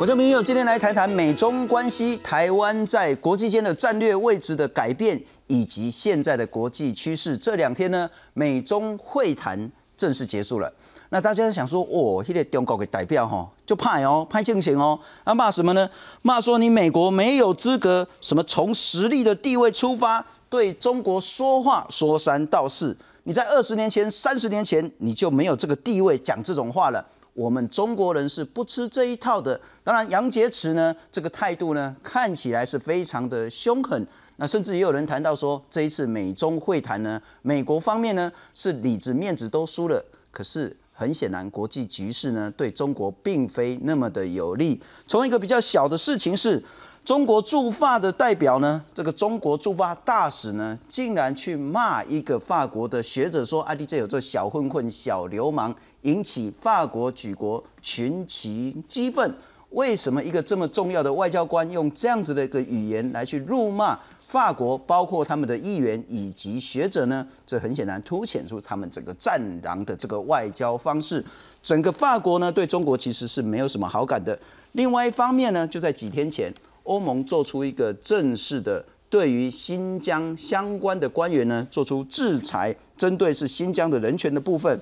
观众朋友，今天来谈谈美中关系，台湾在国际间的战略位置的改变，以及现在的国际趋势。这两天呢，美中会谈正式结束了。那大家想说，哦，现在中国的代表哈就怕哦，拍进行哦，那骂什么呢？骂说你美国没有资格，什么从实力的地位出发对中国说话说三道四。你在二十年前、三十年前，你就没有这个地位讲这种话了。我们中国人是不吃这一套的。当然，杨洁篪呢，这个态度呢，看起来是非常的凶狠。那甚至也有人谈到说，这一次美中会谈呢，美国方面呢是里子面子都输了。可是很显然，国际局势呢对中国并非那么的有利。从一个比较小的事情是。中国驻法的代表呢？这个中国驻法大使呢，竟然去骂一个法国的学者，说阿迪这有这小混混、小流氓，引起法国举国群情激愤。为什么一个这么重要的外交官用这样子的一个语言来去辱骂法国，包括他们的议员以及学者呢？这很显然凸显出他们整个战狼的这个外交方式。整个法国呢，对中国其实是没有什么好感的。另外一方面呢，就在几天前。欧盟做出一个正式的，对于新疆相关的官员呢，做出制裁，针对是新疆的人权的部分。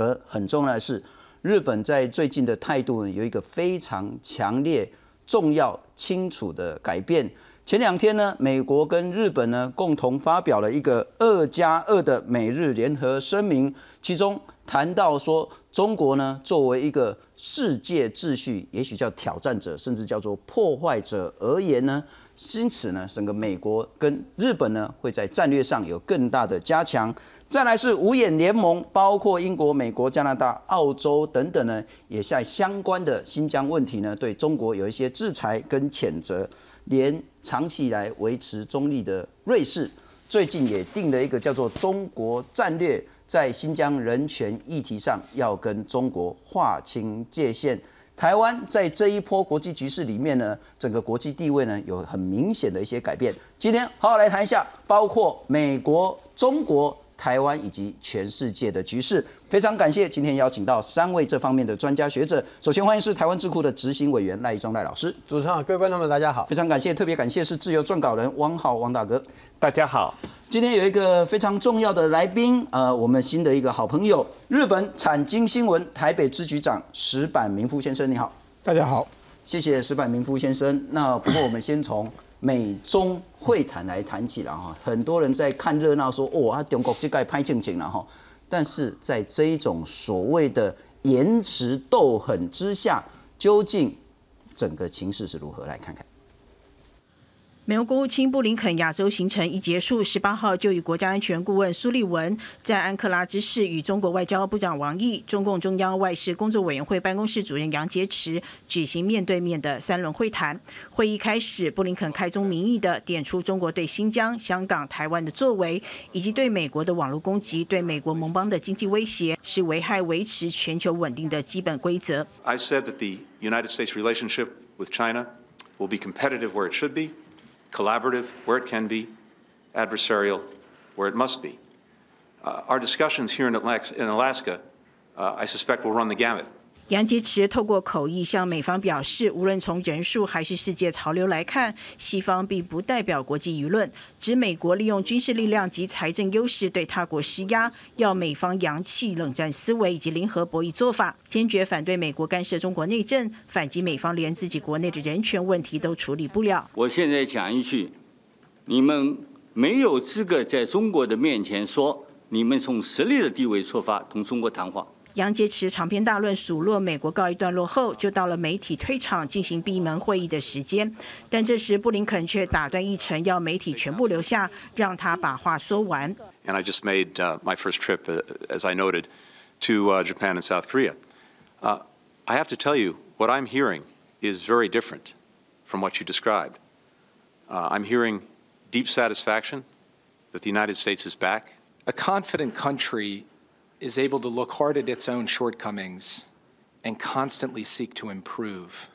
而很重要的是，日本在最近的态度，有一个非常强烈、重要、清楚的改变。前两天呢，美国跟日本呢共同发表了一个二加二的美日联合声明，其中谈到说，中国呢作为一个世界秩序，也许叫挑战者，甚至叫做破坏者而言呢，因此呢，整个美国跟日本呢会在战略上有更大的加强。再来是五眼联盟，包括英国、美国、加拿大、澳洲等等呢，也在相关的新疆问题呢，对中国有一些制裁跟谴责。连长期以来维持中立的瑞士，最近也定了一个叫做“中国战略”，在新疆人权议题上要跟中国划清界限。台湾在这一波国际局势里面呢，整个国际地位呢有很明显的一些改变。今天好好来谈一下，包括美国、中国。台湾以及全世界的局势，非常感谢今天邀请到三位这方面的专家学者。首先欢迎是台湾智库的执行委员赖一中赖老师，主持人好，各位观众们大家好，非常感谢，特别感谢是自由撰稿人汪浩汪大哥，大家好。今天有一个非常重要的来宾，呃，我们新的一个好朋友，日本产经新闻台北支局长石坂明夫先生，你好，大家好，谢谢石坂明夫先生。那不过我们先从。美中会谈来谈起了哈，很多人在看热闹，说哦啊，中国这该拍正经了哈。但是在这一种所谓的言辞斗狠之下，究竟整个情势是如何？来看看。美国国务卿布林肯亚洲行程一结束，十八号就与国家安全顾问苏利文在安克拉之市与中国外交部长王毅、中共中央外事工作委员会办公室主任杨洁篪举行面对面的三轮会谈。会议开始，布林肯开宗明义的点出中国对新疆、香港、台湾的作为，以及对美国的网络攻击、对美国盟邦的经济威胁，是危害维持全球稳定的基本规则。I said that the United States relationship with China will be competitive where it should be. Collaborative where it can be, adversarial where it must be. Uh, our discussions here in Alaska, uh, I suspect, will run the gamut. 杨洁篪透过口译向美方表示，无论从人数还是世界潮流来看，西方并不代表国际舆论。指美国利用军事力量及财政优势对他国施压，要美方扬弃冷战思维以及零和博弈做法，坚决反对美国干涉中国内政，反击美方连自己国内的人权问题都处理不了。我现在讲一句，你们没有资格在中国的面前说你们从实力的地位出发同中国谈话。杨洁篪长篇大论数落美国告一段落后，就到了媒体退场进行闭门会议的时间。但这时布林肯却打断议程，要媒体全部留下，让他把话说完。And I just made my first trip, as I noted, to Japan and South Korea. I have to tell you, what I'm hearing is very different from what you described. I'm hearing deep satisfaction that the United States is back. A confident country is able to look hard at its own shortcomings and constantly seek to improve.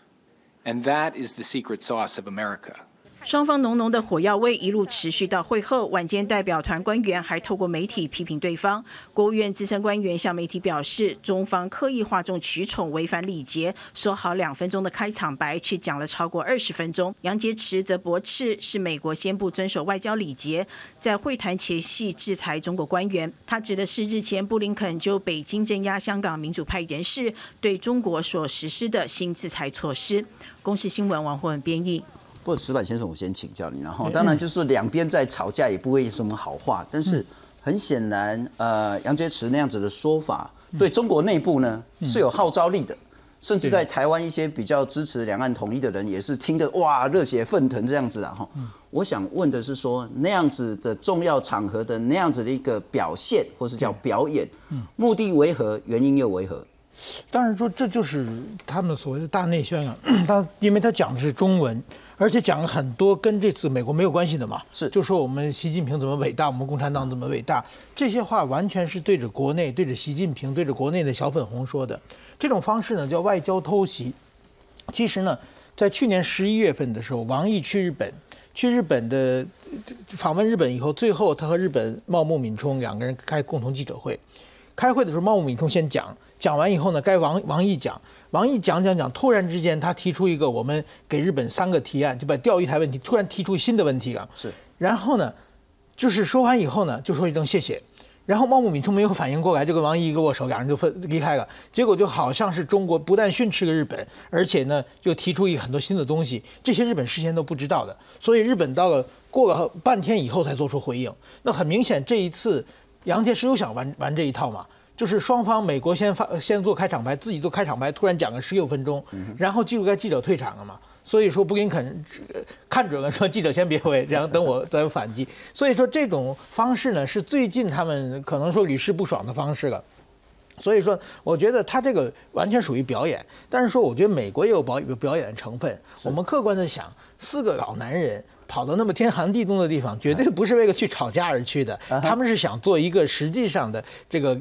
And that is the secret sauce of America. 双方浓浓的火药味一路持续到会后，晚间代表团官员还透过媒体批评对方。国务院资深官员向媒体表示，中方刻意哗众取宠，违反礼节，说好两分钟的开场白，却讲了超过二十分钟。杨洁篪则驳斥是美国先不遵守外交礼节，在会谈前夕制裁中国官员。他指的是日前布林肯就北京镇压香港民主派人士对中国所实施的新制裁措施。公视新闻王慧文编译。不过石板先生，我先请教你，然后当然就是两边在吵架，也不会有什么好话。但是很显然，呃，杨洁篪那样子的说法，对中国内部呢是有号召力的，甚至在台湾一些比较支持两岸统一的人，也是听得哇热血沸腾这样子啊。哈，我想问的是说，那样子的重要场合的那样子的一个表现，或是叫表演，目的为何？原因又为何？当然说，这就是他们所谓的大内宣啊。他因为他讲的是中文，而且讲了很多跟这次美国没有关系的嘛。是，就说我们习近平怎么伟大，我们共产党怎么伟大，这些话完全是对着国内、对着习近平、对着国内的小粉红说的。这种方式呢，叫外交偷袭。其实呢，在去年十一月份的时候，王毅去日本，去日本的访问日本以后，最后他和日本茂木敏充两个人开共同记者会。开会的时候，茂木敏充先讲。讲完以后呢，该王王毅讲，王毅讲讲讲，突然之间他提出一个我们给日本三个提案，就把钓鱼台问题突然提出新的问题啊。是。然后呢，就是说完以后呢，就说一声谢谢。然后茂木敏充没有反应过来，就跟王毅一个握手，两人就分离开了。结果就好像是中国不但训斥了日本，而且呢，又提出一很多新的东西，这些日本事先都不知道的。所以日本到了过了半天以后才做出回应。那很明显，这一次杨洁篪又想玩玩这一套嘛。就是双方，美国先发先做开场白，自己做开场白，突然讲了十六分钟，然后记录该记者退场了嘛。所以说布林肯看准了，说记者先别回，然后等我 再反击。所以说这种方式呢，是最近他们可能说屡试不爽的方式了。所以说，我觉得他这个完全属于表演，但是说我觉得美国也有表有表演的成分。我们客观的想，四个老男人。跑到那么天寒地冻的地方，绝对不是为了去吵架而去的。他们是想做一个实际上的这个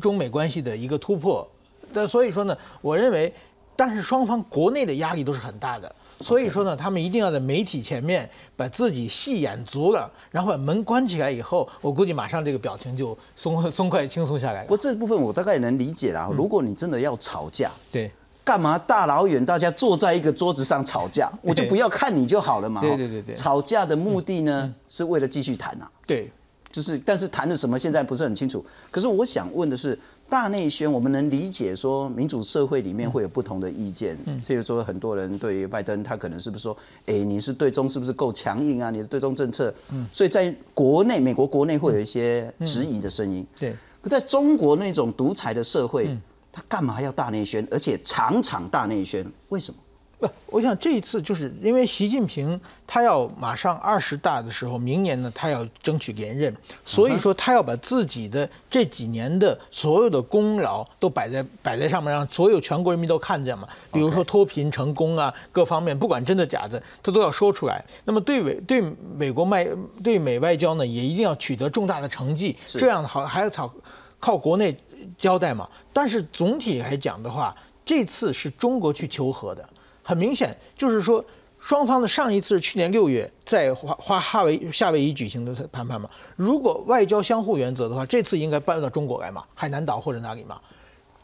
中美关系的一个突破。那所以说呢，我认为，但是双方国内的压力都是很大的。所以说呢，他们一定要在媒体前面把自己戏演足了，然后把门关起来以后，我估计马上这个表情就松松快轻松下来。不过这部分我大概也能理解啦。如果你真的要吵架，对。干嘛大老远大家坐在一个桌子上吵架？我就不要看你就好了嘛。对对对对。吵架的目的呢，是为了继续谈啊。对。就是，但是谈的什么现在不是很清楚。可是我想问的是，大内宣我们能理解说，民主社会里面会有不同的意见。嗯。譬如说，很多人对于拜登，他可能是不是说，哎，你是对中是不是够强硬啊？你的对中政策。嗯。所以在国内，美国国内会有一些质疑的声音。对。可在中国那种独裁的社会。他干嘛要大内宣，而且场场大内宣？为什么？不，我想这一次就是因为习近平他要马上二十大的时候，明年呢他要争取连任，所以说他要把自己的这几年的所有的功劳都摆在摆在上面，让所有全国人民都看见嘛。比如说脱贫成功啊，各方面不管真的假的，他都要说出来。那么对美对美国卖对美外交呢，也一定要取得重大的成绩，这样好还要靠靠国内。交代嘛，但是总体来讲的话，这次是中国去求和的，很明显就是说，双方的上一次是去年六月在华华哈维夏威夷举行的谈判嘛。如果外交相互原则的话，这次应该搬到中国来嘛，海南岛或者哪里嘛。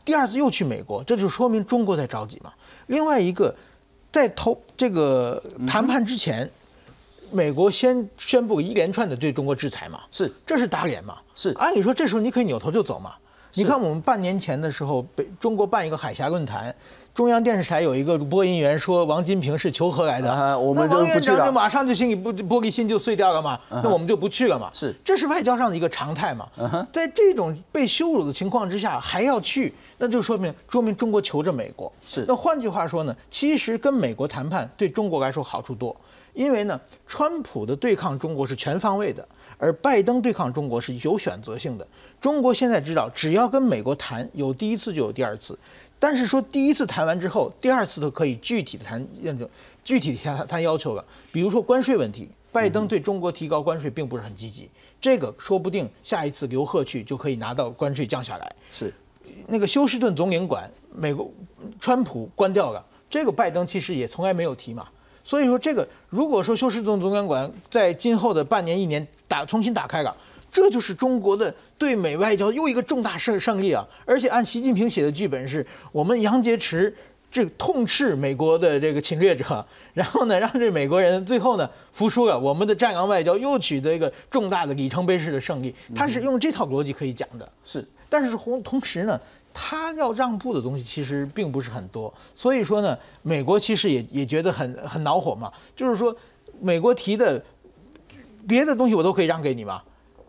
第二次又去美国，这就说明中国在着急嘛。另外一个，在投这个谈判之前，美国先宣布一连串的对中国制裁嘛，是，这是打脸嘛，是。按理说这时候你可以扭头就走嘛。你看，我们半年前的时候，北中国办一个海峡论坛，中央电视台有一个播音员说王金平是求和来的，我们就不去了，马上就心里不玻璃心就碎掉了嘛，那我们就不去了嘛。是，这是外交上的一个常态嘛。在这种被羞辱的情况之下还要去，那就说明说明中国求着美国。是，那换句话说呢，其实跟美国谈判对中国来说好处多。因为呢，川普的对抗中国是全方位的，而拜登对抗中国是有选择性的。中国现在知道，只要跟美国谈，有第一次就有第二次。但是说第一次谈完之后，第二次都可以具体的谈认证，具体谈谈要求了。比如说关税问题，拜登对中国提高关税并不是很积极，这个说不定下一次刘鹤去就可以拿到关税降下来。是，那个休斯顿总领馆，美国川普关掉了，这个拜登其实也从来没有提嘛。所以说，这个如果说休斯顿总领馆在今后的半年一年打重新打开了，这就是中国的对美外交又一个重大胜胜利啊！而且按习近平写的剧本是，我们杨洁篪这痛斥美国的这个侵略者，然后呢，让这美国人最后呢服输了，我们的战狼外交又取得一个重大的里程碑式的胜利。他是用这套逻辑可以讲的，是。但是同同时呢，他要让步的东西其实并不是很多，所以说呢，美国其实也也觉得很很恼火嘛，就是说，美国提的别的东西我都可以让给你嘛，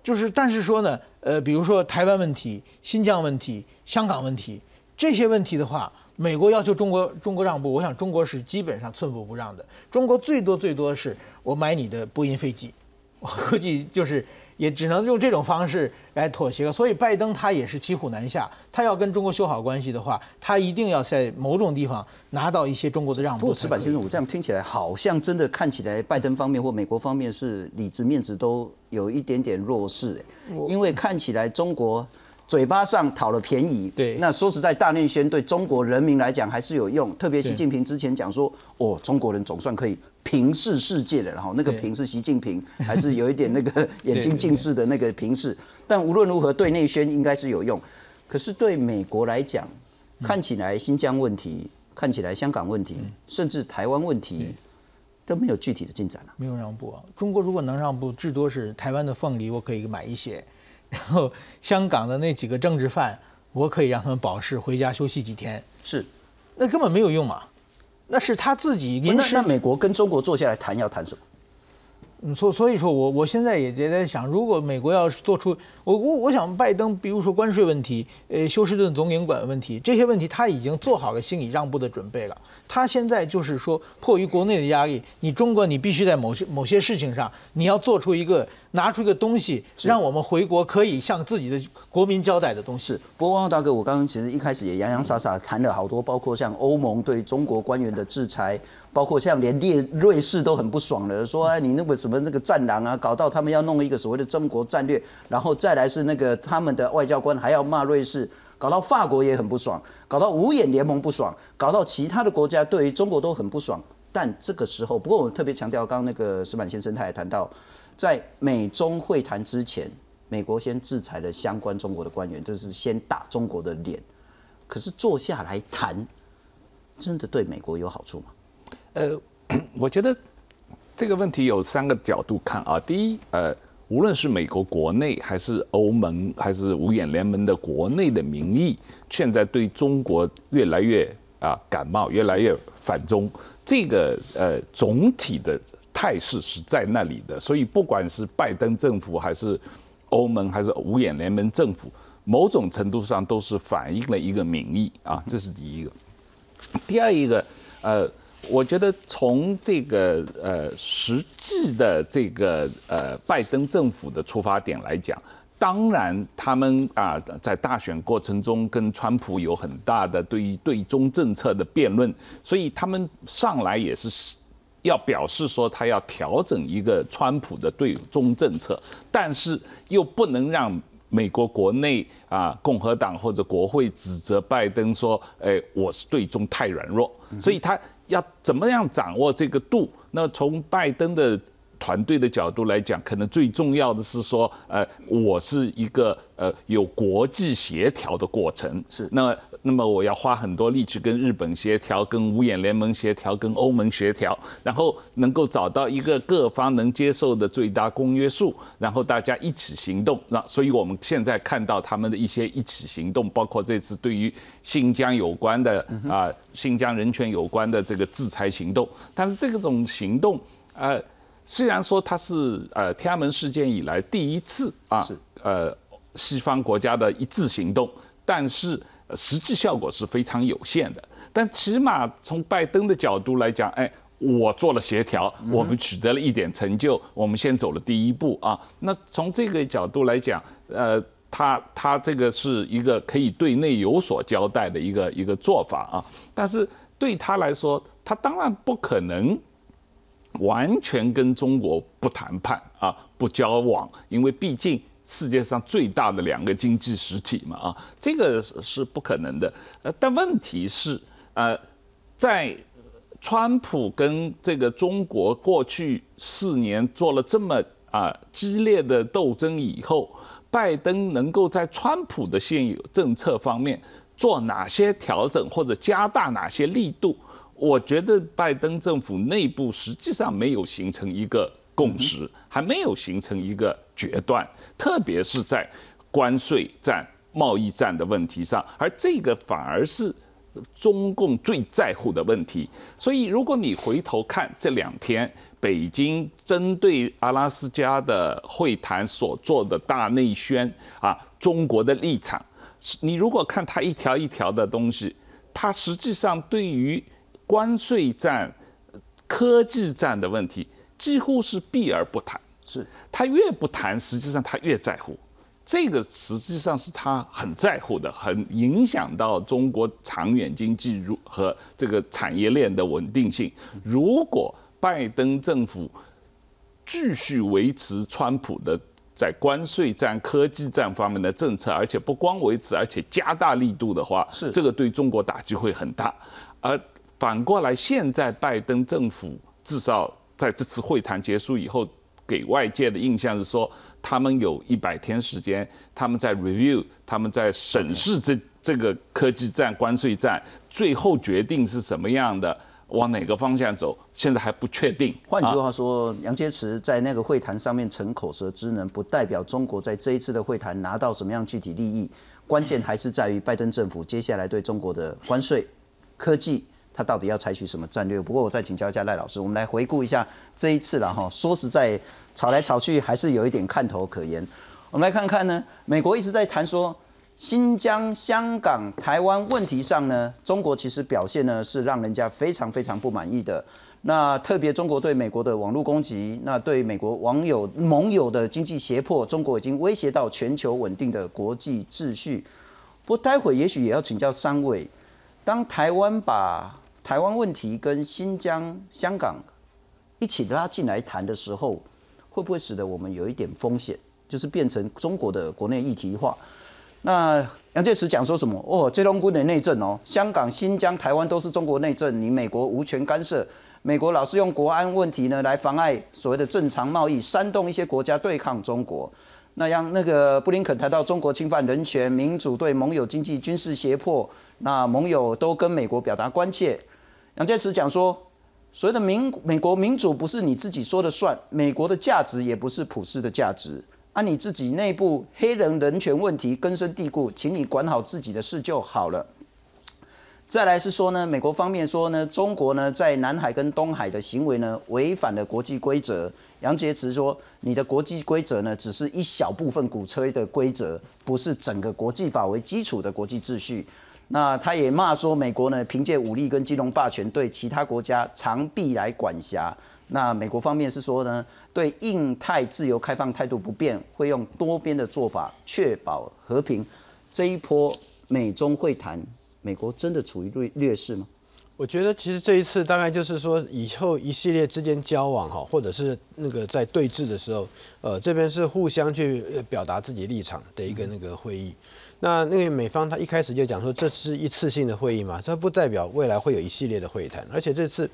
就是但是说呢，呃，比如说台湾问题、新疆问题、香港问题这些问题的话，美国要求中国中国让步，我想中国是基本上寸步不让的，中国最多最多是我买你的波音飞机，我估计就是。也只能用这种方式来妥协了，所以拜登他也是骑虎难下。他要跟中国修好关系的话，他一定要在某种地方拿到一些中国的让步。不过石板先生，我这样听起来好像真的看起来拜登方面或美国方面是里子面子都有一点点弱势，因为看起来中国。嘴巴上讨了便宜，对，那说实在，大内宣对中国人民来讲还是有用。特别习近平之前讲说，哦，中国人总算可以平视世界的，然后那个平是习近平，还是有一点那个 眼睛近视的那个平视。但无论如何，对内宣应该是有用。可是对美国来讲，看起来新疆问题，看起来香港问题，甚至台湾问题都没有具体的进展了。没有让步啊！中国如果能让步，至多是台湾的凤梨，我可以买一些。然后香港的那几个政治犯，我可以让他们保释回家休息几天。是，那根本没有用嘛，那是他自己临时。那美国跟中国坐下来谈要谈什么？嗯，所所以说我我现在也也在想，如果美国要是做出我我我想拜登，比如说关税问题，呃，休斯顿总领馆问题这些问题，他已经做好了心理让步的准备了。他现在就是说，迫于国内的压力，你中国你必须在某些某些事情上，你要做出一个拿出一个东西，让我们回国可以向自己的国民交代的东西。不过汪大哥，我刚刚其实一开始也洋洋洒洒谈了好多，包括像欧盟对中国官员的制裁。包括像连列瑞士都很不爽了，说你那个什么那个战狼啊，搞到他们要弄一个所谓的中国战略，然后再来是那个他们的外交官还要骂瑞士，搞到法国也很不爽，搞到五眼联盟不爽，搞到其他的国家对于中国都很不爽。但这个时候，不过我特别强调，刚刚那个石板先生他也谈到，在美中会谈之前，美国先制裁了相关中国的官员，这是先打中国的脸。可是坐下来谈，真的对美国有好处吗？呃，我觉得这个问题有三个角度看啊。第一，呃，无论是美国国内，还是欧盟，还是五眼联盟的国内的民意，现在对中国越来越啊感冒，越来越反中，这个呃总体的态势是在那里的。所以，不管是拜登政府，还是欧盟，还是五眼联盟政府，某种程度上都是反映了一个民意啊。这是第一个。第二一个，呃。我觉得从这个呃实际的这个呃拜登政府的出发点来讲，当然他们啊在大选过程中跟川普有很大的对于对中政策的辩论，所以他们上来也是要表示说他要调整一个川普的对中政策，但是又不能让美国国内啊共和党或者国会指责拜登说，哎我是对中太软弱，所以他。要怎么样掌握这个度？那从拜登的。团队的角度来讲，可能最重要的是说，呃，我是一个呃有国际协调的过程，是那那么我要花很多力气跟日本协调，跟五眼联盟协调，跟欧盟协调，然后能够找到一个各方能接受的最大公约数，然后大家一起行动。那所以我们现在看到他们的一些一起行动，包括这次对于新疆有关的啊新疆人权有关的这个制裁行动，但是这种行动，呃。虽然说它是呃天安门事件以来第一次啊，是呃西方国家的一致行动，但是实际效果是非常有限的。但起码从拜登的角度来讲，哎，我做了协调，我们取得了一点成就，我们先走了第一步啊。那从这个角度来讲，呃，他他这个是一个可以对内有所交代的一个一个做法啊。但是对他来说，他当然不可能。完全跟中国不谈判啊，不交往，因为毕竟世界上最大的两个经济实体嘛啊，这个是不可能的。呃，但问题是，呃，在川普跟这个中国过去四年做了这么啊激烈的斗争以后，拜登能够在川普的现有政策方面做哪些调整，或者加大哪些力度？我觉得拜登政府内部实际上没有形成一个共识，还没有形成一个决断，特别是在关税战、贸易战的问题上，而这个反而是。中共最在乎的问题，所以如果你回头看这两天北京针对阿拉斯加的会谈所做的大内宣啊，中国的立场，你如果看它一条一条的东西，它实际上对于关税战、科技战的问题几乎是避而不谈，是他越不谈，实际上他越在乎。这个实际上是他很在乎的，很影响到中国长远经济如和这个产业链的稳定性。如果拜登政府继续维持川普的在关税战、科技战方面的政策，而且不光维持，而且加大力度的话，是这个对中国打击会很大。而反过来，现在拜登政府至少在这次会谈结束以后，给外界的印象是说。他们有一百天时间，他们在 review，他们在审视这这个科技战、关税战，最后决定是什么样的，往哪个方向走，现在还不确定。换句话说，杨洁篪在那个会谈上面逞口舌之能，不代表中国在这一次的会谈拿到什么样具体利益，关键还是在于拜登政府接下来对中国的关税、科技。他到底要采取什么战略？不过我再请教一下赖老师，我们来回顾一下这一次了哈。说实在，吵来吵去还是有一点看头可言。我们来看看呢，美国一直在谈说新疆、香港、台湾问题上呢，中国其实表现呢是让人家非常非常不满意的。那特别中国对美国的网络攻击，那对美国网友盟友的经济胁迫，中国已经威胁到全球稳定的国际秩序。不过待会也许也要请教三位，当台湾把台湾问题跟新疆、香港一起拉进来谈的时候，会不会使得我们有一点风险，就是变成中国的国内议题化？那杨介石讲说什么？哦，这龙军的内政哦，香港、新疆、台湾都是中国内政，你美国无权干涉。美国老是用国安问题呢来妨碍所谓的正常贸易，煽动一些国家对抗中国。那样那个布林肯谈到中国侵犯人权、民主，对盟友经济、军事胁迫，那盟友都跟美国表达关切。杨洁篪讲说，所谓的民美国民主不是你自己说的算，美国的价值也不是普世的价值，啊，你自己内部黑人人权问题根深蒂固，请你管好自己的事就好了。再来是说呢，美国方面说呢，中国呢在南海跟东海的行为呢违反了国际规则。杨洁篪说，你的国际规则呢只是一小部分鼓吹的规则，不是整个国际法为基础的国际秩序。那他也骂说，美国呢凭借武力跟金融霸权对其他国家长臂来管辖。那美国方面是说呢，对印太自由开放态度不变，会用多边的做法确保和平。这一波美中会谈，美国真的处于劣劣势吗？我觉得其实这一次大概就是说，以后一系列之间交往哈，或者是那个在对峙的时候，呃，这边是互相去表达自己立场的一个那个会议。那那个美方他一开始就讲说，这是一次性的会议嘛，这不代表未来会有一系列的会谈。而且这次，实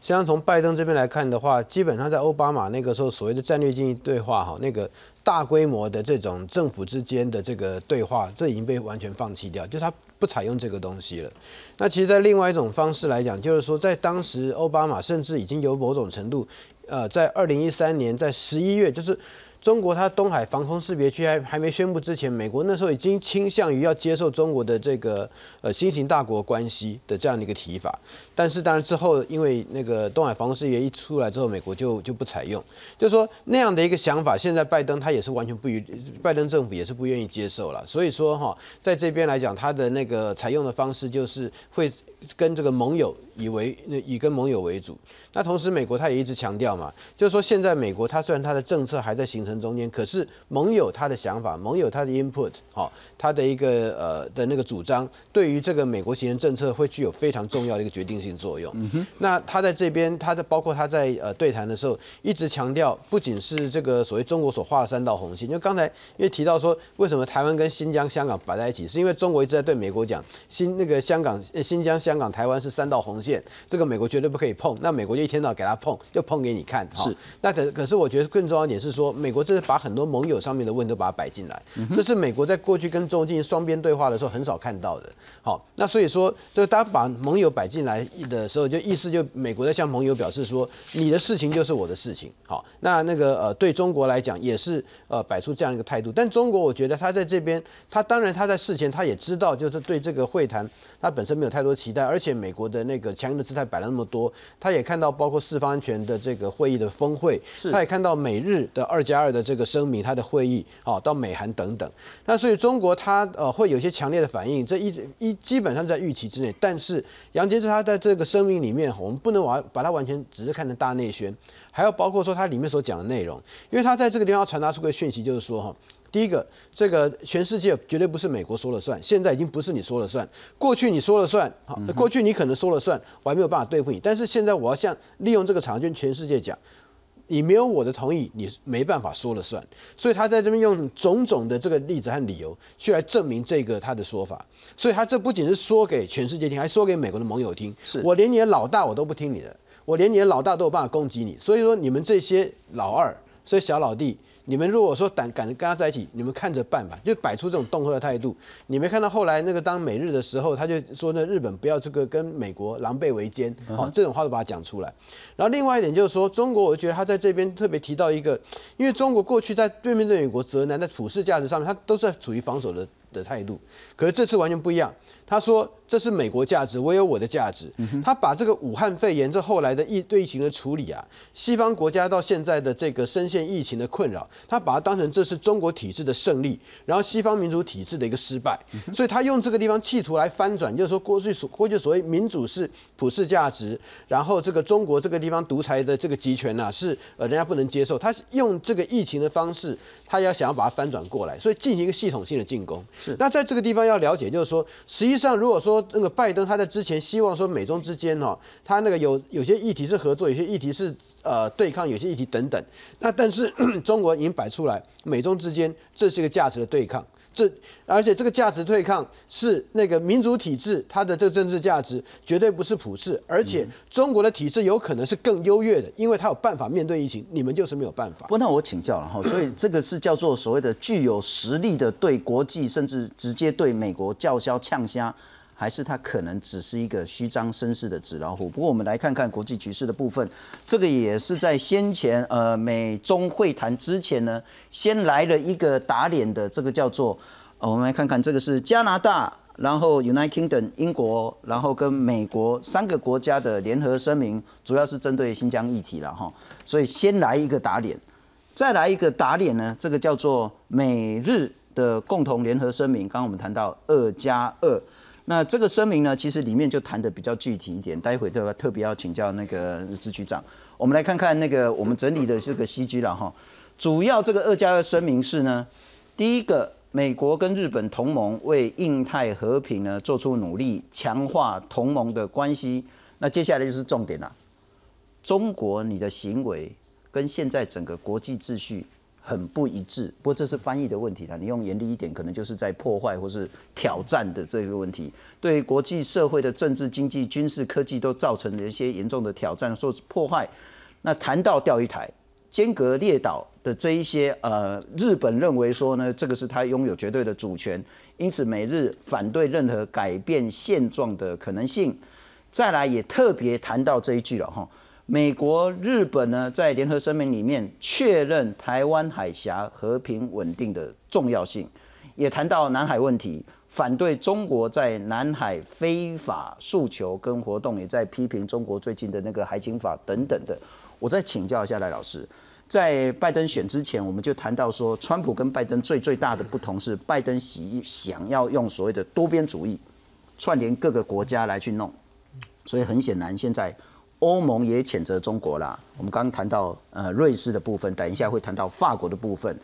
际上从拜登这边来看的话，基本上在奥巴马那个时候所谓的战略经济对话哈，那个大规模的这种政府之间的这个对话，这已经被完全放弃掉，就是他不采用这个东西了。那其实，在另外一种方式来讲，就是说在当时奥巴马甚至已经有某种程度，呃，在二零一三年在十一月，就是。中国它东海防空识别区还还没宣布之前，美国那时候已经倾向于要接受中国的这个呃新型大国关系的这样的一个提法，但是当然之后因为那个东海防空识别一出来之后，美国就就不采用，就是说那样的一个想法，现在拜登他也是完全不予，拜登政府也是不愿意接受了，所以说哈，在这边来讲，他的那个采用的方式就是会。跟这个盟友以为以跟盟友为主，那同时美国他也一直强调嘛，就是说现在美国它虽然它的政策还在形成程中间，可是盟友他的想法，盟友他的 input，好、他的一个呃的那个主张，对于这个美国行人政策会具有非常重要的一个决定性作用。嗯那他在这边，他在包括他在呃对谈的时候，一直强调，不仅是这个所谓中国所画的三道红线，因为刚才因为提到说，为什么台湾跟新疆、香港摆在一起，是因为中国一直在对美国讲，新那个香港、呃新疆、香港、台湾是三道红线，这个美国绝对不可以碰。那美国就一天到晚给他碰，就碰给你看。哈是。那可可是我觉得更重要一点是说，美国这是把很多盟友上面的问题都把它摆进来，这是美国在过去跟中国进行双边对话的时候很少看到的。好，那所以说，就是大家把盟友摆进来的时候，就意思就美国在向盟友表示说，你的事情就是我的事情。好，那那个呃，对中国来讲也是呃摆出这样一个态度。但中国我觉得他在这边，他当然他在事前他也知道，就是对这个会谈他本身没有太多期待，而且美国的那个强硬的姿态摆了那么多，他也看到包括四方安全的这个会议的峰会，他也看到美日的二加二的这个声明，他的会议，好、到美韩等等。那所以中国它呃会有一些强烈的反应，这一一基本上在预期之内。但是杨洁篪他在这个声明里面，我们不能完把它完全只是看成大内宣，还要包括说它里面所讲的内容，因为他在这个地方要传达出个讯息，就是说哈。第一个，这个全世界绝对不是美国说了算，现在已经不是你说了算。过去你说了算，好，过去你可能说了算，我还没有办法对付你。但是现在我要向利用这个场合跟全世界讲，你没有我的同意，你没办法说了算。所以他在这边用种种的这个例子和理由去来证明这个他的说法。所以他这不仅是说给全世界听，还说给美国的盟友听。是我连你的老大我都不听你的，我连你的老大都有办法攻击你。所以说你们这些老二，所以小老弟。你们如果说胆敢跟他在一起，你们看着办吧，就摆出这种恫吓的态度。你没看到后来那个当美日的时候，他就说呢，日本不要这个跟美国狼狈为奸，哦，这种话都把它讲出来。然后另外一点就是说，中国我觉得他在这边特别提到一个，因为中国过去在对面对美国责难，在普世价值上面，他都是处于防守的的态度。可是这次完全不一样，他说这是美国价值，我有我的价值。他把这个武汉肺炎这后来的疫对疫情的处理啊，西方国家到现在的这个深陷疫情的困扰，他把它当成这是中国体制的胜利，然后西方民主体制的一个失败，所以他用这个地方企图来翻转，就是说过去所过去所谓民主是普世价值，然后这个中国这个地方独裁的这个集权呐、是呃人家不能接受，他用这个疫情的方式，他要想要把它翻转过来，所以进行一个系统性的进攻。是那在这个地方要了解，就是说，实际上如果说那个拜登他在之前希望说美中之间哈、他那个有有些议题是合作，有些议题是呃对抗，有些议题等等。那但是 中国已经摆出来，美中之间这是一个价值的对抗。这而且这个价值对抗是那个民主体制，它的这个政治价值绝对不是普世，而且中国的体制有可能是更优越的，因为它有办法面对疫情，你们就是没有办法。不，那我请教了哈，所以这个是叫做所谓的具有实力的对国际，甚至直接对美国叫嚣呛虾，还是他可能只是一个虚张声势的纸老虎？不过我们来看看国际局势的部分，这个也是在先前呃美中会谈之前呢，先来了一个打脸的，这个叫做我们来看看，这个是加拿大。然后 United Kingdom 英国，然后跟美国三个国家的联合声明，主要是针对新疆议题了哈。所以先来一个打脸，再来一个打脸呢，这个叫做美日的共同联合声明。刚刚我们谈到二加二，那这个声明呢，其实里面就谈的比较具体一点。待会特特别要请教那个支局长，我们来看看那个我们整理的这个 CG 了哈。主要这个二加二声明是呢，第一个，美国跟日本同盟为印太和平呢做出努力，强化同盟的关系。那接下来就是重点了，中国你的行为跟现在整个国际秩序很不一致。不过这是翻译的问题了，你用严厉一点，可能就是在破坏或是挑战的这个问题，对国际社会的政治、经济、军事、科技都造成了一些严重的挑战，或破坏。那谈到钓鱼台。间隔列岛的这一些呃，日本认为说呢，这个是他拥有绝对的主权，因此美日反对任何改变现状的可能性。再来也特别谈到这一句了哈，美国、日本呢在联合声明里面确认台湾海峡和平稳定的重要性，也谈到南海问题，反对中国在南海非法诉求跟活动，也在批评中国最近的那个海警法等等的。我再请教一下赖老师，在拜登选之前，我们就谈到说，川普跟拜登最最大的不同是，拜登喜想要用所谓的多边主义串联各个国家来去弄，所以很显然，现在欧盟也谴责中国啦。我们刚刚谈到呃瑞士的部分，等一下会谈到法国的部分，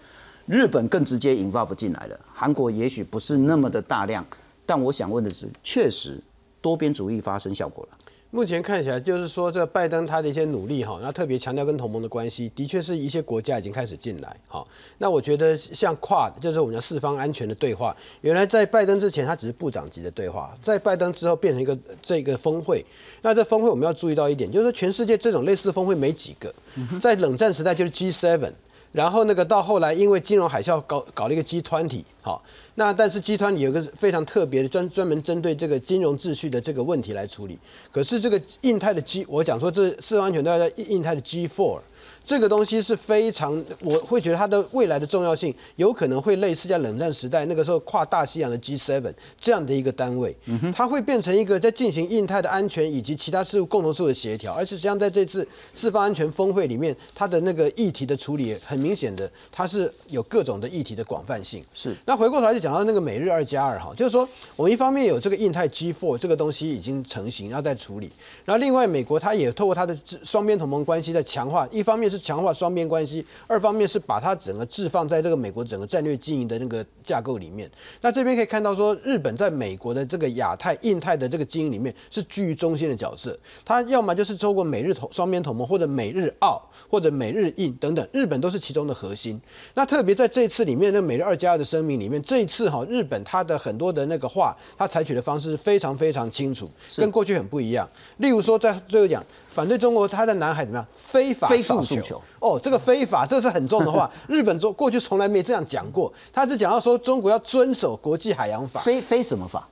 日本更直接 involve 进来了。韩国也许不是那么的大量，但我想问的是，确实多边主义发生效果了。目前看起来就是说，这拜登他的一些努力哈，那特别强调跟同盟的关系，的确是一些国家已经开始进来哈。那我觉得像跨，就是我们讲四方安全的对话，原来在拜登之前，它只是部长级的对话，在拜登之后变成一个这个峰会。那这峰会我们要注意到一点，就是说全世界这种类似峰会没几个，在冷战时代就是 G7，然后那个到后来因为金融海啸搞搞了一个集团体好。那但是集团里有个非常特别的专专门针对这个金融秩序的这个问题来处理。可是这个印太的 G，我讲说这四个安全都要在印太的 G4。这个东西是非常，我会觉得它的未来的重要性有可能会类似在冷战时代那个时候跨大西洋的 G7 这样的一个单位，它会变成一个在进行印太的安全以及其他事务共同事务的协调，而且实际上在这次四方安全峰会里面，它的那个议题的处理很明显的，它是有各种的议题的广泛性。是。那回过头来就讲到那个美日二加二哈，就是说我们一方面有这个印太 G4 这个东西已经成型，要再处理，然后另外美国它也透过它的双边同盟关系在强化，一方面是。强化双边关系，二方面是把它整个置放在这个美国整个战略经营的那个架构里面。那这边可以看到说，日本在美国的这个亚太、印太的这个经营里面是居于中心的角色。它要么就是透过美日同双边同盟，或者美日澳，或者美日印等等，日本都是其中的核心。那特别在这次里面，那美日二加二的声明里面，这一次哈，日本它的很多的那个话，它采取的方式非常非常清楚，跟过去很不一样。例如说，在最后讲。反对中国，他在南海怎么样？非法诉求哦，这个非法，这是很重的话。日本做过去从来没这样讲过，他只讲到说中国要遵守国际海洋法。非非什么法？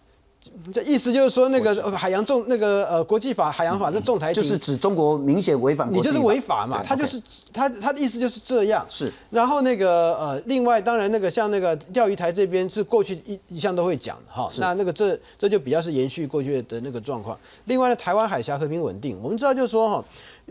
这意思就是说，那个海洋仲那个呃国际法海洋法的仲裁就是指中国明显违反，你就是违法嘛。他就是他他的意思就是这样。是。然后那个呃，另外当然那个像那个钓鱼台这边是过去一一向都会讲的哈。那那个这这就比较是延续过去的那个状况。另外呢，台湾海峡和平稳定，我们知道就是说哈。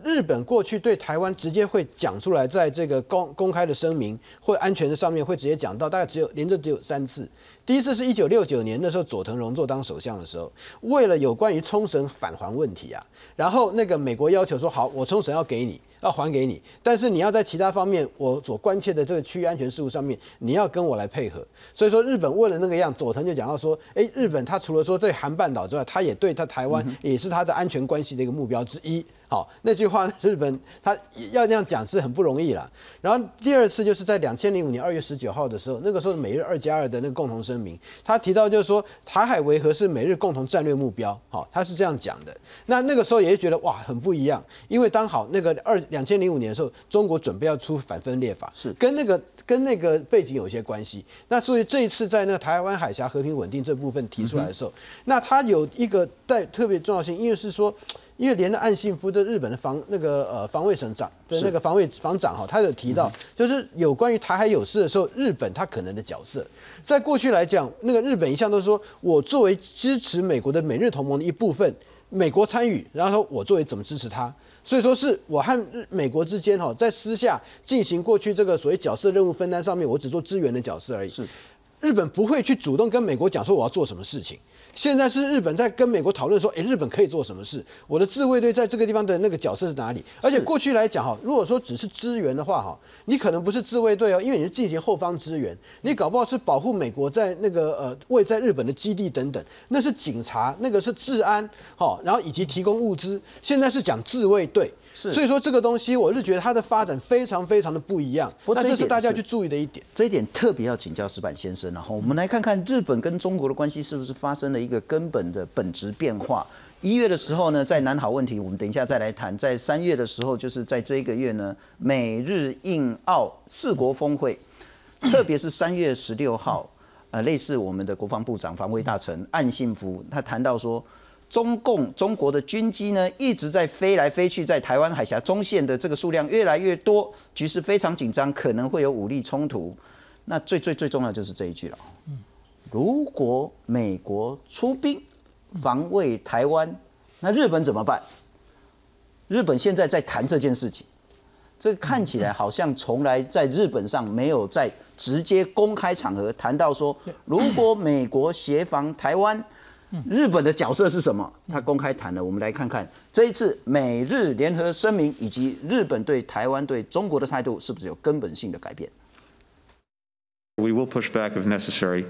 日本过去对台湾直接会讲出来，在这个公公开的声明或安全的上面会直接讲到，大概只有连着只有三次。第一次是一九六九年那时候佐藤荣作当首相的时候，为了有关于冲绳返还问题啊，然后那个美国要求说好，我冲绳要给你，要还给你，但是你要在其他方面我所关切的这个区域安全事务上面，你要跟我来配合。所以说日本为了那个样，佐藤就讲到说，哎，日本他除了说对韩半岛之外，他也对他台湾也是他的安全关系的一个目标之一。好，那句话日本他要那样讲是很不容易了。然后第二次就是在两千零五年二月十九号的时候，那个时候美日二加二的那个共同声明，他提到就是说台海维和是美日共同战略目标。好，他是这样讲的。那那个时候也是觉得哇很不一样，因为刚好那个二两千零五年的时候，中国准备要出反分裂法，是跟那个跟那个背景有一些关系。那所以这一次在那个台湾海峡和平稳定这部分提出来的时候，那它有一个带特别重要性，因为是说。因为连着岸信夫这日本的防那个呃防卫省长的那个防卫防长哈，他有提到，就是有关于台海有事的时候，日本他可能的角色，在过去来讲，那个日本一向都说，我作为支持美国的美日同盟的一部分，美国参与，然后说我作为怎么支持他，所以说是我和美国之间哈，在私下进行过去这个所谓角色任务分担上面，我只做支援的角色而已。是，日本不会去主动跟美国讲说我要做什么事情。现在是日本在跟美国讨论说，哎，日本可以做什么事？我的自卫队在这个地方的那个角色是哪里？而且过去来讲哈，如果说只是支援的话哈，你可能不是自卫队哦，因为你是进行后方支援，你搞不好是保护美国在那个呃位在日本的基地等等，那是警察，那个是治安，好，然后以及提供物资。现在是讲自卫队。所以说这个东西，我是觉得它的发展非常非常的不一样。那这是大家去注意的一点。这一点特别要请教石板先生。然后我们来看看日本跟中国的关系是不是发生了一个根本的本质变化。一月的时候呢，在南海问题，我们等一下再来谈。在三月的时候，就是在这一个月呢，美日印澳四国峰会，特别是三月十六号，呃，类似我们的国防部长、防卫大臣岸信夫，他谈到说。中共中国的军机呢一直在飞来飞去，在台湾海峡中线的这个数量越来越多，局势非常紧张，可能会有武力冲突。那最最最重要就是这一句了。如果美国出兵防卫台湾，那日本怎么办？日本现在在谈这件事情，这看起来好像从来在日本上没有在直接公开场合谈到说，如果美国协防台湾。日本的角色是什么？他公开谈了，我们来看看这一次美日联合声明以及日本对台湾、对中国的态度是不是有根本性的改变。We will push back if necessary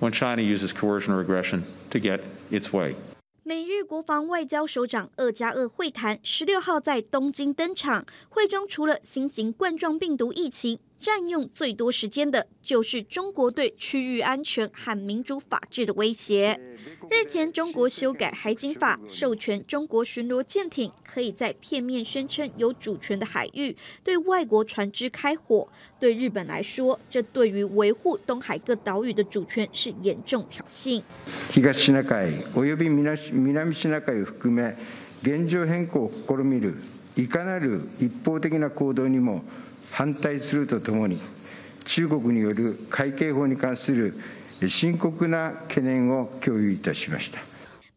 when China uses coercion or aggression to get its way. 美日国防外交首长二加二会谈十六号在东京登场。会中除了新型冠状病毒疫情，占用最多时间的就是中国对区域安全和民主法治的威胁。日前，中国修改海警法，授权中国巡逻舰艇可以在片面宣称有主权的海域对外国船只开火。对日本来说，这对于维护东海各岛屿的主权是严重挑衅。東シナ海および南南シナ海を含め現状変更を試みるいかなる一方的な行動にも 反対するとともに中国による海警法に関する深刻な懸念を共有いたしました。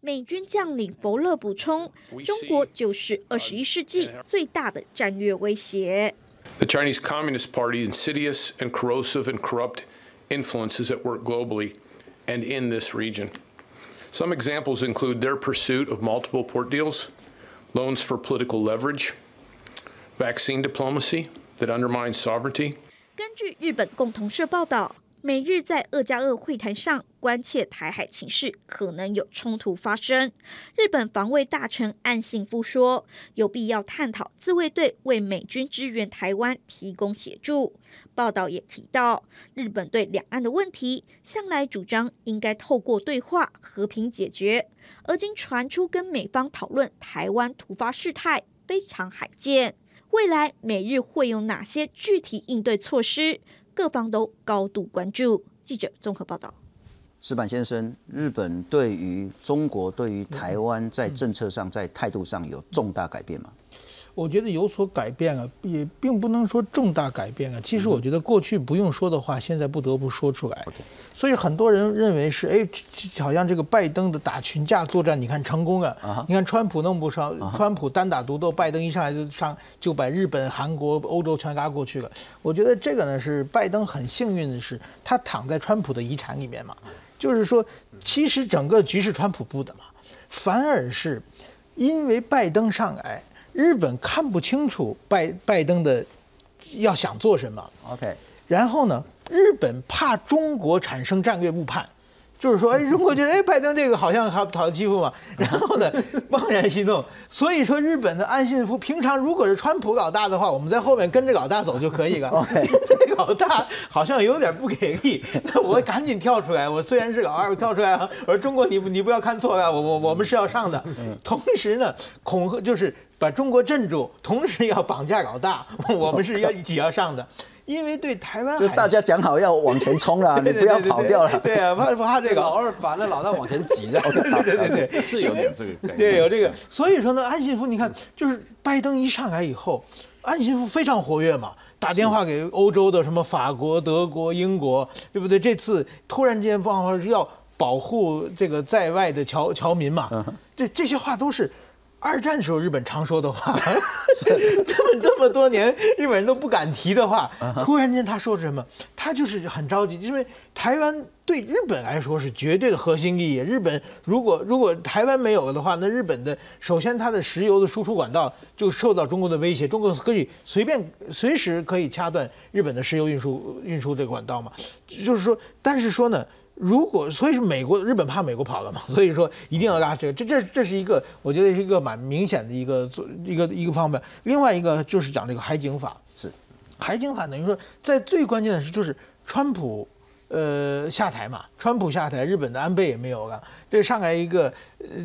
美军将领弗勒补充，中国就是二十一世纪最大的战略威胁。 The Chinese Communist Party insidious and corrosive and corrupt influences at work globally and in this region. Some examples include their pursuit of multiple port deals, loans for political leverage, vaccine diplomacy that undermines sovereignty. 根据日本共同社报道，美日在二加二会谈上关切台海情势可能有冲突发生。日本防卫大臣岸信夫说，有必要探讨自卫队为美军支援台湾提供协助。报道也提到，日本对两岸的问题向来主张应该透过对话和平解决，而今传出跟美方讨论台湾突发事态，非常罕见。未来美日会有哪些具体应对措施？各方都高度关注。记者综合报道。石板先生，日本对于中国、对于台湾在政策上、在态度上有重大改变吗？我觉得有所改变啊，也并不能说重大改变啊。其实我觉得过去不用说的话，现在不得不说出来。所以很多人认为是，哎，好像这个拜登的打群架作战，你看成功了。你看川普弄不上，川普单打独斗，拜登一上来就上就把日本、韩国、欧洲全拉过去了。我觉得这个呢是拜登很幸运的是，他躺在川普的遗产里面嘛。就是说，其实整个局势川普布的嘛，反而是因为拜登上来。日本看不清楚拜拜登的要想做什么，OK，然后呢，日本怕中国产生战略误判，就是说，哎，中国觉得，哎，拜登这个好像好讨欺负嘛，然后呢，贸然行动。所以说，日本的安信夫平常如果是川普老大的话，我们在后面跟着老大走就可以了。这老大好像有点不给力，那我赶紧跳出来。我虽然是老二，我跳出来啊，我说中国你你不要看错了，我我我们是要上的。同时呢，恐吓就是把中国镇住，同时要绑架老大，我们是要一起要上的。因为对台湾，就大家讲好要往前冲了，你不要跑掉了。对啊，怕怕这个老二把那老大往前挤着。对对对对，是有点这个。对，有这个。所以说呢，安信夫，你看，就是拜登一上来以后，安信夫非常活跃嘛，打电话给欧洲的什么法国、德国、英国，对不对？这次突然间放话是要保护这个在外的侨侨民嘛，这这些话都是。二战的时候，日本常说的话，这么这么多年，日本人都不敢提的话，突然间他说什么？他就是很着急，因为台湾对日本来说是绝对的核心利益。日本如果如果台湾没有了的话，那日本的首先它的石油的输出管道就受到中国的威胁，中国可以随便随时可以掐断日本的石油运输运输这个管道嘛。就是说，但是说呢。如果所以是美国日本怕美国跑了嘛，所以说一定要拉这个，这这这是一个我觉得是一个蛮明显的一个做一个一个方面。另外一个就是讲这个海警法，是。海警法等于说在最关键的是就是川普呃下台嘛，川普下台，日本的安倍也没有了，这上来一个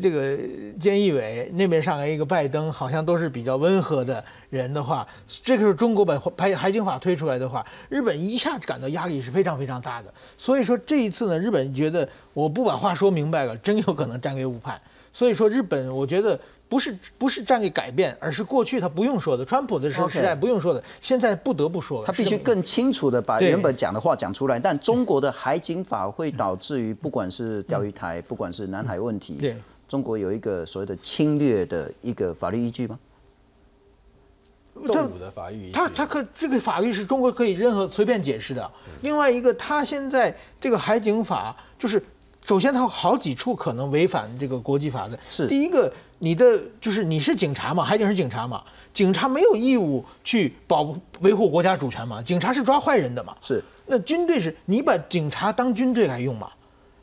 这个菅义伟那边上来一个拜登，好像都是比较温和的人的话，这个是中国把排海警法推出来的话，日本一下感到压力是非常非常大的。所以说这一次呢，日本觉得我不把话说明白了，真有可能战略误判。所以说日本，我觉得不是不是战略改变，而是过去他不用说的，川普的时候时代不用说的，现在不得不说了。他必须更清楚的把原本讲的话讲出来。但中国的海警法会导致于不管是钓鱼台，不管是南海问题，对中国有一个所谓的侵略的一个法律依据吗？动武的法律依据，他他可这个法律是中国可以任何随便解释的。另外一个，他现在这个海警法就是。首先它有好几处可能违反这个国际法的。是。第一个，你的就是你是警察嘛，海警是警察嘛，警察没有义务去保维护国家主权嘛，警察是抓坏人的嘛。是，那军队是你把警察当军队来用嘛？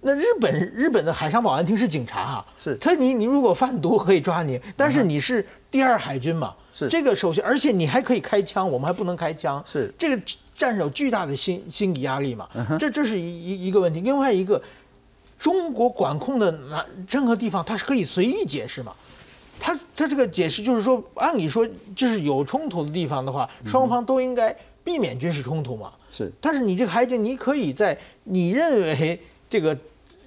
那日本日本的海上保安厅是警察啊，是。他你你如果贩毒可以抓你，但是你是第二海军嘛，是。这个首先，而且你还可以开枪，我们还不能开枪，是。这个占有巨大的心心理压力嘛，嗯这这是一一一个问题。另外一个，中国管控的哪任何地方，它是可以随意解释嘛？他他这个解释就是说，按理说就是有冲突的地方的话，双方都应该避免军事冲突嘛。是，但是你这个海警，你可以在你认为这个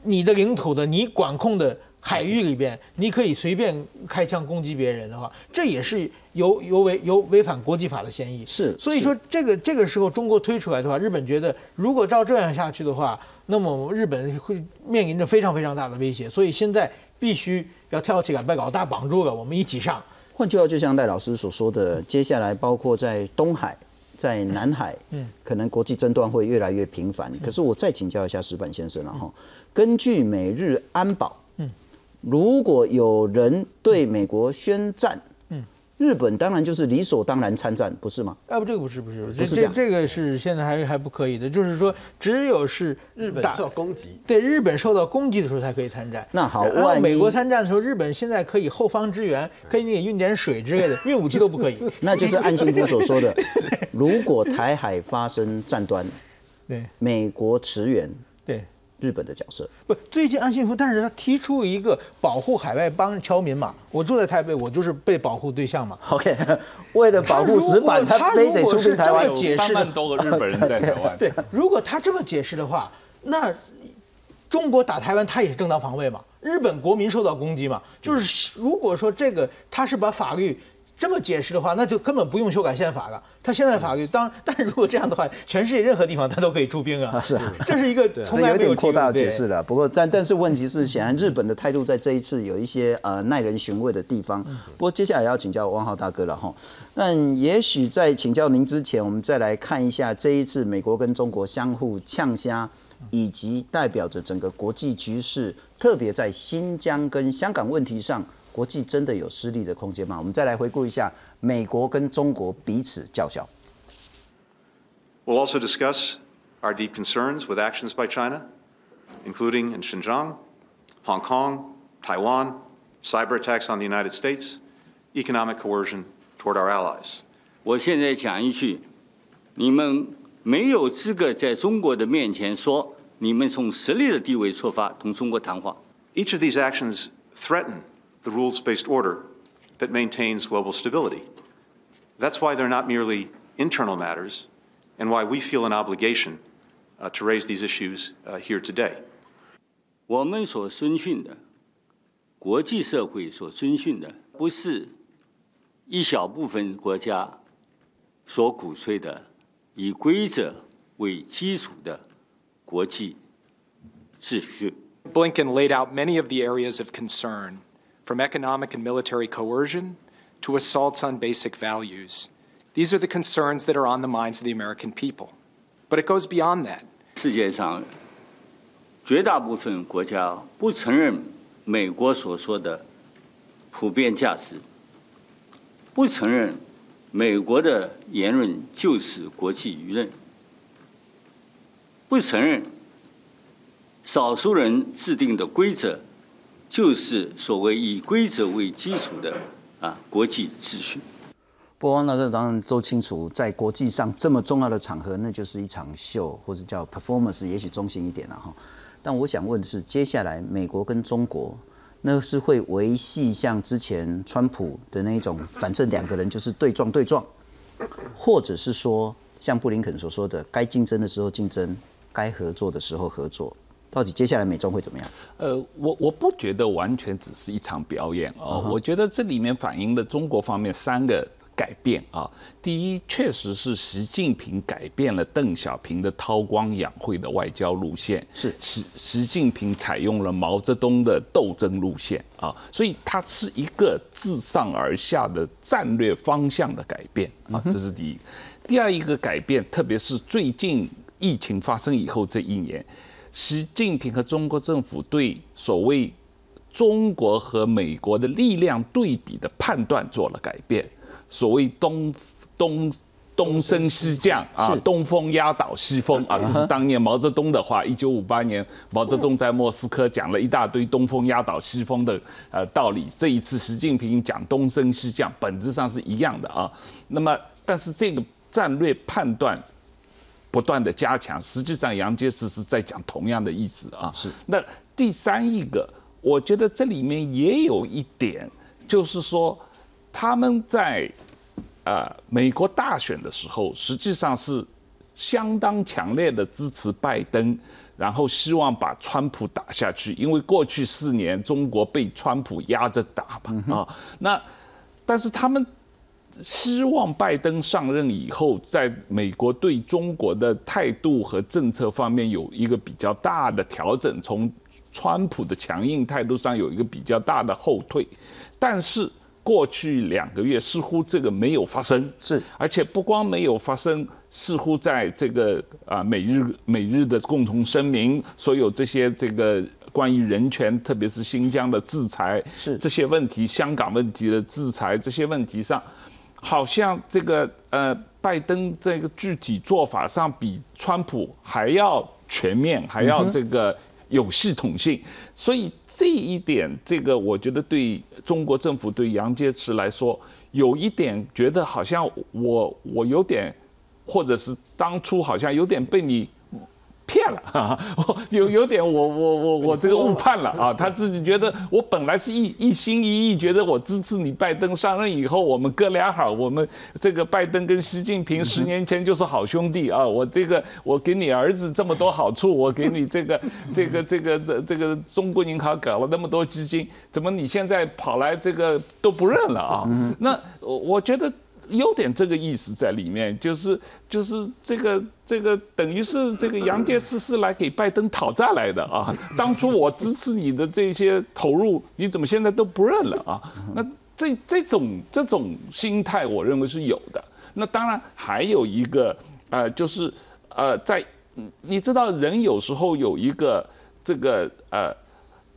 你的领土的你管控的海域里边，你可以随便开枪攻击别人的话，这也是有有违有违反国际法的嫌疑。是，所以说这个这个时候中国推出来的话，日本觉得如果照这样下去的话，那么日本会面临着非常非常大的威胁。所以现在必须要跳起来，把老大绑住了，我们一起上。换句话，就像戴老师所说的，接下来包括在东海、在南海，嗯，可能国际争端会越来越频繁。可是我再请教一下石板先生了哈，根据美日安保，嗯，如果有人对美国宣战，嗯，日本当然就是理所当然参战，不是吗？啊不，这个不是不是，不是这样这这个是现在还还不可以的，就是说只有是日本受到攻击，对日本受到攻击的时候才可以参战。那好然后万美国参战的时候，日本现在可以后方支援，可以给运点水之类的，运武器都不可以。那就是岸信夫所说的，如果台海发生战端，对美国驰援对。日本的角色，不，最近安信夫，但是他提出一个保护海外帮侨民嘛，我住在台北，我就是被保护对象嘛。OK，为了保护石板，他非得出兵台湾。如果是这么解释的三万多个日本人在台湾。对，如果他这么解释的话，那中国打台湾，他也是正当防卫嘛？日本国民受到攻击嘛？就是如果说这个他是把法律。这么解释的话，那就根本不用修改宪法了。他现在法律当，但是如果这样的话，全世界任何地方他都可以出兵啊。是啊，这是一个从来有点扩大解释了。不过，但但是问题是，显然日本的态度在这一次有一些呃耐人寻味的地方。不过接下来要请教汪浩大哥了哈。那也许在请教您之前，我们再来看一下这一次美国跟中国相互呛虾，以及代表着整个国际局势，特别在新疆跟香港问题上。国际真的有失利的空间吗？我们再来回顾一下美国跟中国彼此叫嚣。We'll also discuss our deep concerns with actions by China, including in Xinjiang, Hong Kong, Taiwan, cyber attacks on the United States, economic coercion toward our allies. 我现在讲一句，你们没有资格在中国的面前说你们从实力的地位出发同中国谈话。Each of these actions threaten the rules based order that maintains global stability. That's why they're not merely internal matters, and why we feel an obligation uh, to raise these issues uh, here today. 我们所遵循的，国际社会所遵循的，不是一小部分国家所鼓吹的以规则为基础的国际秩序。 Blinken laid out many of the areas of concern, from economic and military coercion to assaults on basic values. These are the concerns that are on the minds of the American people. But it goes beyond that. 世界上绝大部分国家不承认美国所说的普遍价值，不承认美国的言论就是国际舆论，不承认少数人制定的规则 就是所谓以规则为基础的啊国际秩序。不过那个当然都清楚，在国际上这么重要的场合，那就是一场秀，或者叫 performance，也许中性一点了哈。但我想问的是，接下来美国跟中国，那是会维系像之前川普的那种，反正两个人就是对撞对撞，或者是说像布林肯所说的，该竞争的时候竞争，该合作的时候合作。到底接下来美中会怎么样？呃，我我不觉得完全只是一场表演哦，Uh huh 我觉得这里面反映了中国方面三个改变啊。第一，确实是习近平改变了邓小平的韬光养晦的外交路线，是习习近平采用了毛泽东的斗争路线啊，所以它是一个自上而下的战略方向的改变啊，这是第一。第二一个改变，特别是最近疫情发生以后这一年。习近平和中国政府对所谓中国和美国的力量对比的判断做了改变，所谓东东东升西降啊，东风压倒西风啊，这是当年毛泽东的话。一九五八年，毛泽东在莫斯科讲了一大堆东风压倒西风的呃道理。这一次习近平讲东升西降，本质上是一样的啊。那么，但是这个战略判断不断的加强，实际上杨洁篪是在讲同样的意思啊。是。那第三一个。我觉得这里面也有一点，就是说，他们在呃美国大选的时候，实际上是相当强烈的支持拜登，然后希望把川普打下去，因为过去四年中国被川普压着打嘛啊。那但是他们希望拜登上任以后，在美国对中国的态度和政策方面有一个比较大的调整，从。川普的强硬态度上有一个比较大的后退，但是过去两个月似乎这个没有发生，是，而且不光没有发生，似乎在这个啊美日美日的共同声明，所有这些这个关于人权，特别是新疆的制裁，是。这些问题，香港问题的制裁这些问题上，好像这个呃拜登这个具体做法上比川普还要全面，还要这个。有系统性，所以这一点，这个我觉得对中国政府对杨洁篪来说，有一点觉得好像我我有点，或者是当初好像有点被你。骗了，有有点我我我我这个误判了啊！他自己觉得我本来是一一心一意，觉得我支持你拜登上任以后，我们哥俩好，我们这个拜登跟习近平十年前就是好兄弟啊！我这个我给你儿子这么多好处，我给你这个这个这个这这个中国银行搞了那么多基金，怎么你现在跑来这个都不认了啊？那我我觉得。有点这个意思在里面，就是就是这个这个等于是这个杨洁篪是来给拜登讨债来的啊！当初我支持你的这些投入，你怎么现在都不认了啊？那这这种这种心态，我认为是有的。那当然还有一个呃，就是呃，在你知道人有时候有一个这个呃。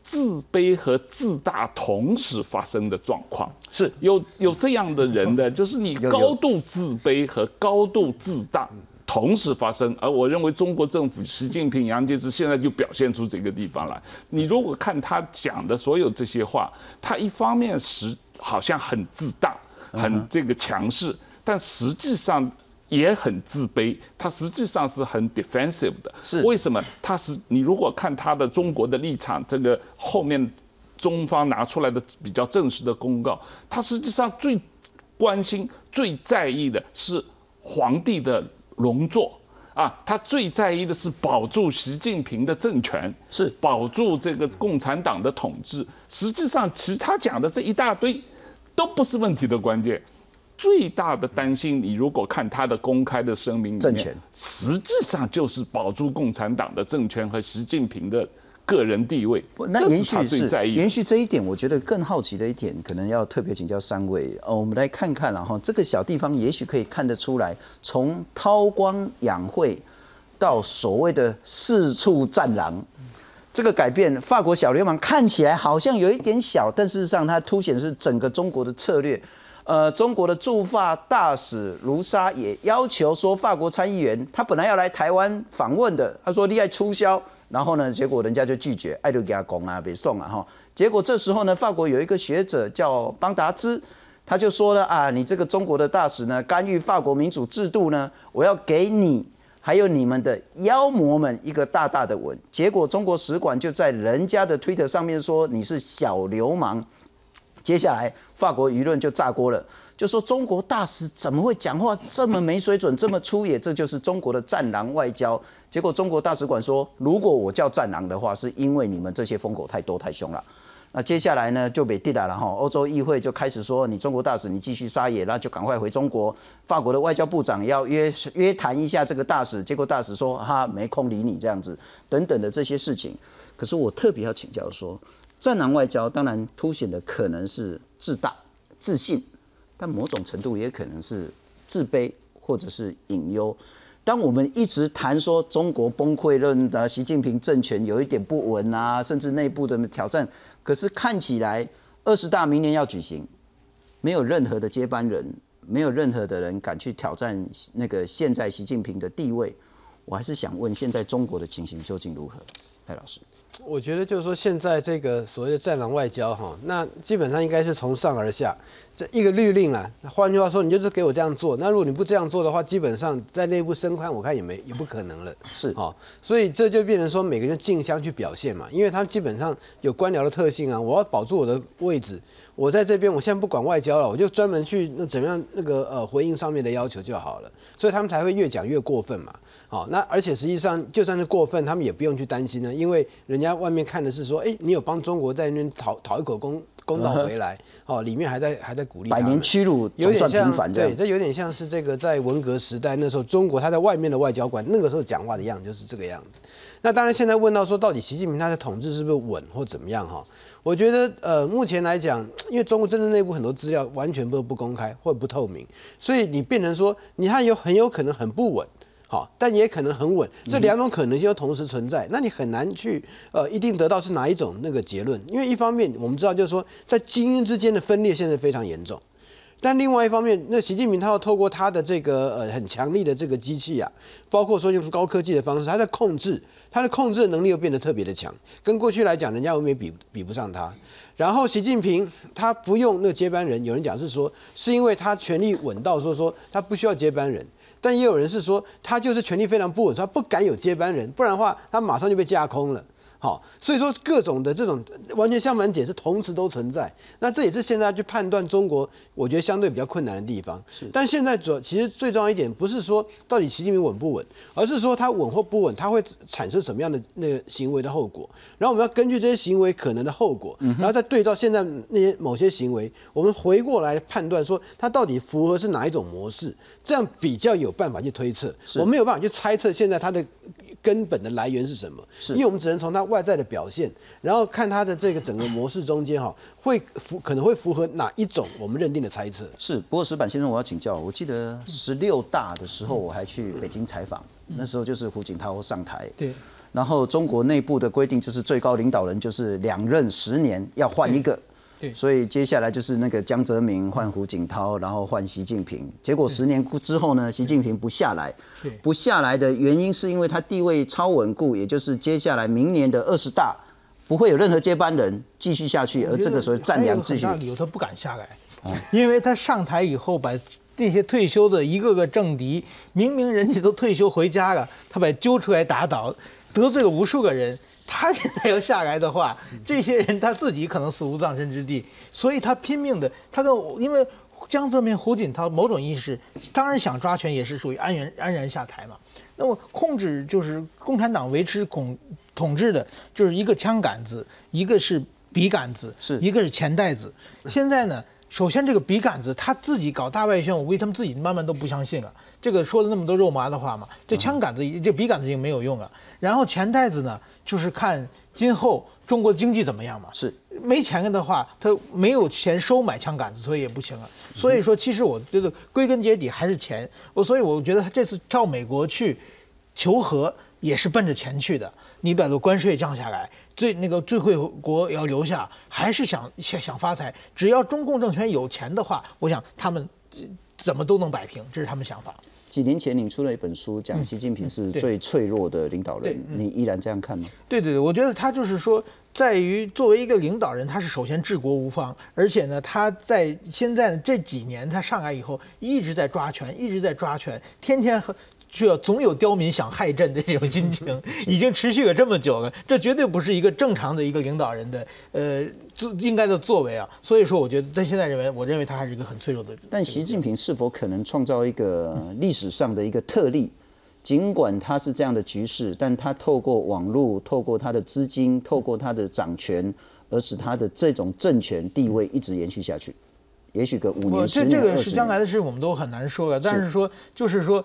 自卑和自大同时发生的状况是有有这样的人的，就是你高度自卑和高度自大同时发生。而我认为中国政府习近平、杨洁篪现在就表现出这个地方来。你如果看他讲的所有这些话，他一方面是好像很自大、很这个强势，但实际上。也很自卑，他实际上是很 defensive 的。是为什么？他是你如果看他的中国的立场，这个后面中方拿出来的比较正式的公告，他实际上最关心、最在意的是皇帝的龙座啊，他最在意的是保住习近平的政权，是保住这个共产党的统治。实际上，其他讲的这一大堆都不是问题的关键。最大的担心，你如果看他的公开的声明，政权实际上就是保住共产党的政权和习近平的个人地位。那延续是延续这一点，我觉得更好奇的一点，可能要特别请教三位。呃，我们来看看，然后这个小地方也许可以看得出来，从韬光养晦到所谓的四处战狼，这个改变，法国小流氓看起来好像有一点小，但事实上它凸显的是整个中国的策略。呃，中国的驻法大使卢沙也要求说，法国参议员他本来要来台湾访问的，他说立爱促销，然后呢，结果人家就拒绝，爱都给他拱啊，别送啊哈。结果这时候呢，法国有一个学者叫邦达兹，他就说了啊，你这个中国的大使呢，干预法国民主制度呢，我要给你还有你们的妖魔们一个大大的吻。结果中国使馆就在人家的推特上面说你是小流氓。接下来，法国舆论就炸锅了，就说中国大使怎么会讲话这么没水准、这么粗野？这就是中国的战狼外交。结果中国大使馆说，如果我叫战狼的话，是因为你们这些疯狗太多太凶了。那接下来呢，就被地来了哈。欧洲议会就开始说，你中国大使你继续撒野，那就赶快回中国。法国的外交部长要约约谈一下这个大使，结果大使说哈没空理你这样子，等等的这些事情。可是我特别要请教说。战狼外交当然凸显的可能是自大、自信，但某种程度也可能是自卑或者是隐忧。当我们一直谈说中国崩溃论的习近平政权有一点不稳啊，甚至内部的挑战，可是看起来二十大明年要举行，没有任何的接班人，没有任何的人敢去挑战那个现在习近平的地位。我还是想问，现在中国的情形究竟如何？赖老师，我觉得就是说，现在这个所谓的“战狼外交”哈，那基本上应该是从上而下。这一个律令啊，换句话说，你就是给我这样做。那如果你不这样做的话，基本上在内部升宽，我看也没也不可能了。是哦，所以这就变成说，每个人竞相去表现嘛，因为他基本上有官僚的特性啊。我要保住我的位置，我在这边，我现在不管外交了，我就专门去那怎么样那个呃回应上面的要求就好了。所以他们才会越讲越过分嘛。好，那而且实际上就算是过分，他们也不用去担心呢，因为人家外面看的是说，哎，你有帮中国在那边讨讨一口公。公道回来，哦，里面还在还在鼓励百年屈辱，有点像对，这有点像是这个在文革时代那时候中国他在外面的外交官那个时候讲话的样就是这个样子。那当然现在问到说到底习近平他的统治是不是稳或怎么样哈？我觉得呃目前来讲，因为中国政治内部很多资料完全不不公开或不透明，所以你变成说你看有很有可能很不稳。好，但也可能很稳，这两种可能性同时存在，那你很难去呃一定得到是哪一种那个结论，因为一方面我们知道就是说在精英之间的分裂现在非常严重，但另外一方面，那习近平他要透过他的这个呃很强力的这个机器啊，包括说用高科技的方式，他在控制，他的控制的能力又变得特别的强，跟过去来讲，人家又没比比不上他。然后习近平他不用那个接班人，有人讲是说是因为他权力稳到说说他不需要接班人。但也有人是说，他就是权力非常不稳，他不敢有接班人，不然的话，他马上就被架空了。好，所以说各种的这种完全相反解是同时都存在。那这也是现在去判断中国，我觉得相对比较困难的地方。是，但现在主要其实最重要一点，不是说到底习近平稳不稳，而是说他稳或不稳，他会产生什么样的那个行为的后果。然后我们要根据这些行为可能的后果，然后再对照现在那些某些行为，我们回过来判断说他到底符合是哪一种模式，这样比较有办法去推测。我没有办法去猜测现在他的。根本的来源是什么？是因为我们只能从它外在的表现，然后看它的这个整个模式中间哈，会符可能会符合哪一种我们认定的猜测？是。不过石板先生，我要请教，我记得十六大的时候我还去北京采访，那时候就是胡锦涛上台。对。然后中国内部的规定就是最高领导人就是两任十年要换一个。所以接下来就是那个江泽民换胡锦涛，然后换习近平。结果十年之后呢，习近平不下来，不下来的原因是因为他地位超稳固，也就是接下来明年的二十大不会有任何接班人继续下去，而这个时候战良继续。理由他不敢下来，因为他上台以后把那些退休的一个个政敌，明明人家都退休回家了，他把揪出来打倒，得罪了无数个人。他现在要下来的话，这些人他自己可能死无葬身之地，所以他拼命的，他跟因为江泽民、胡锦涛某种意识，当然想抓权也是属于安然安然下台嘛。那么控制就是共产党维持统统治的，就是一个枪杆子，一个是笔杆子，是一个是钱袋子。现在呢，首先这个笔杆子他自己搞大外宣，我估计他们自己慢慢都不相信了。这个说了那么多肉麻的话嘛，这枪杆子、这笔杆子已经没有用了。然后钱袋子呢，就是看今后中国经济怎么样嘛。是没钱了的话，他没有钱收买枪杆子，所以也不行了。所以说，其实我觉得归根结底还是钱。我所以我觉得他这次到美国去求和也是奔着钱去的。你把这关税降下来，最那个最惠国要留下，还是想想想发财。只要中共政权有钱的话，我想他们怎么都能摆平，这是他们想法。几年前，你出了一本书，讲习近平是最脆弱的领导人，你依然这样看吗？对对对，我觉得他就是说，在于作为一个领导人，他是首先治国无方，而且呢，他在现在这几年他上来以后，一直在抓权，一直在抓权，天天和。需要总有刁民想害朕的这种心情，已经持续了这么久了，这绝对不是一个正常的一个领导人的呃应该的作为啊。所以说，我觉得在现在认为，我认为他还是一个很脆弱的。但习近平是否可能创造一个历史上的一个特例？尽管他是这样的局势，但他透过网络，透过他的资金，透过他的掌权，而使他的这种政权地位一直延续下去。也许个五我年、十年、这这个。是将来的事，我们都很难说的。但是说，就是说，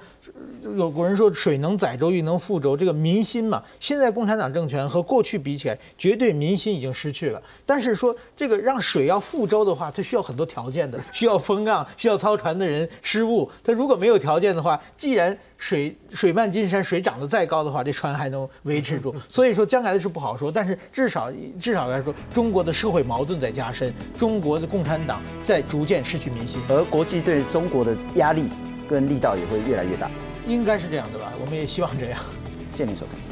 有古人说水能载舟，亦能覆舟，这个民心嘛，现在共产党政权和过去比起来，绝对民心已经失去了。但是说这个让水要覆舟的话，它需要很多条件的，需要风浪，需要操船的人失误。它如果没有条件的话，既然水水漫金山，水涨得再高的话，这船还能维持住。所以说将来的事不好说，但是至少至少来说，中国的社会矛盾在加深，中国的共产党在逐渐失去民心。而国际对中国的压力跟力道也会越来越大。应该是这样的吧？我们也希望这样。谢谢您收看。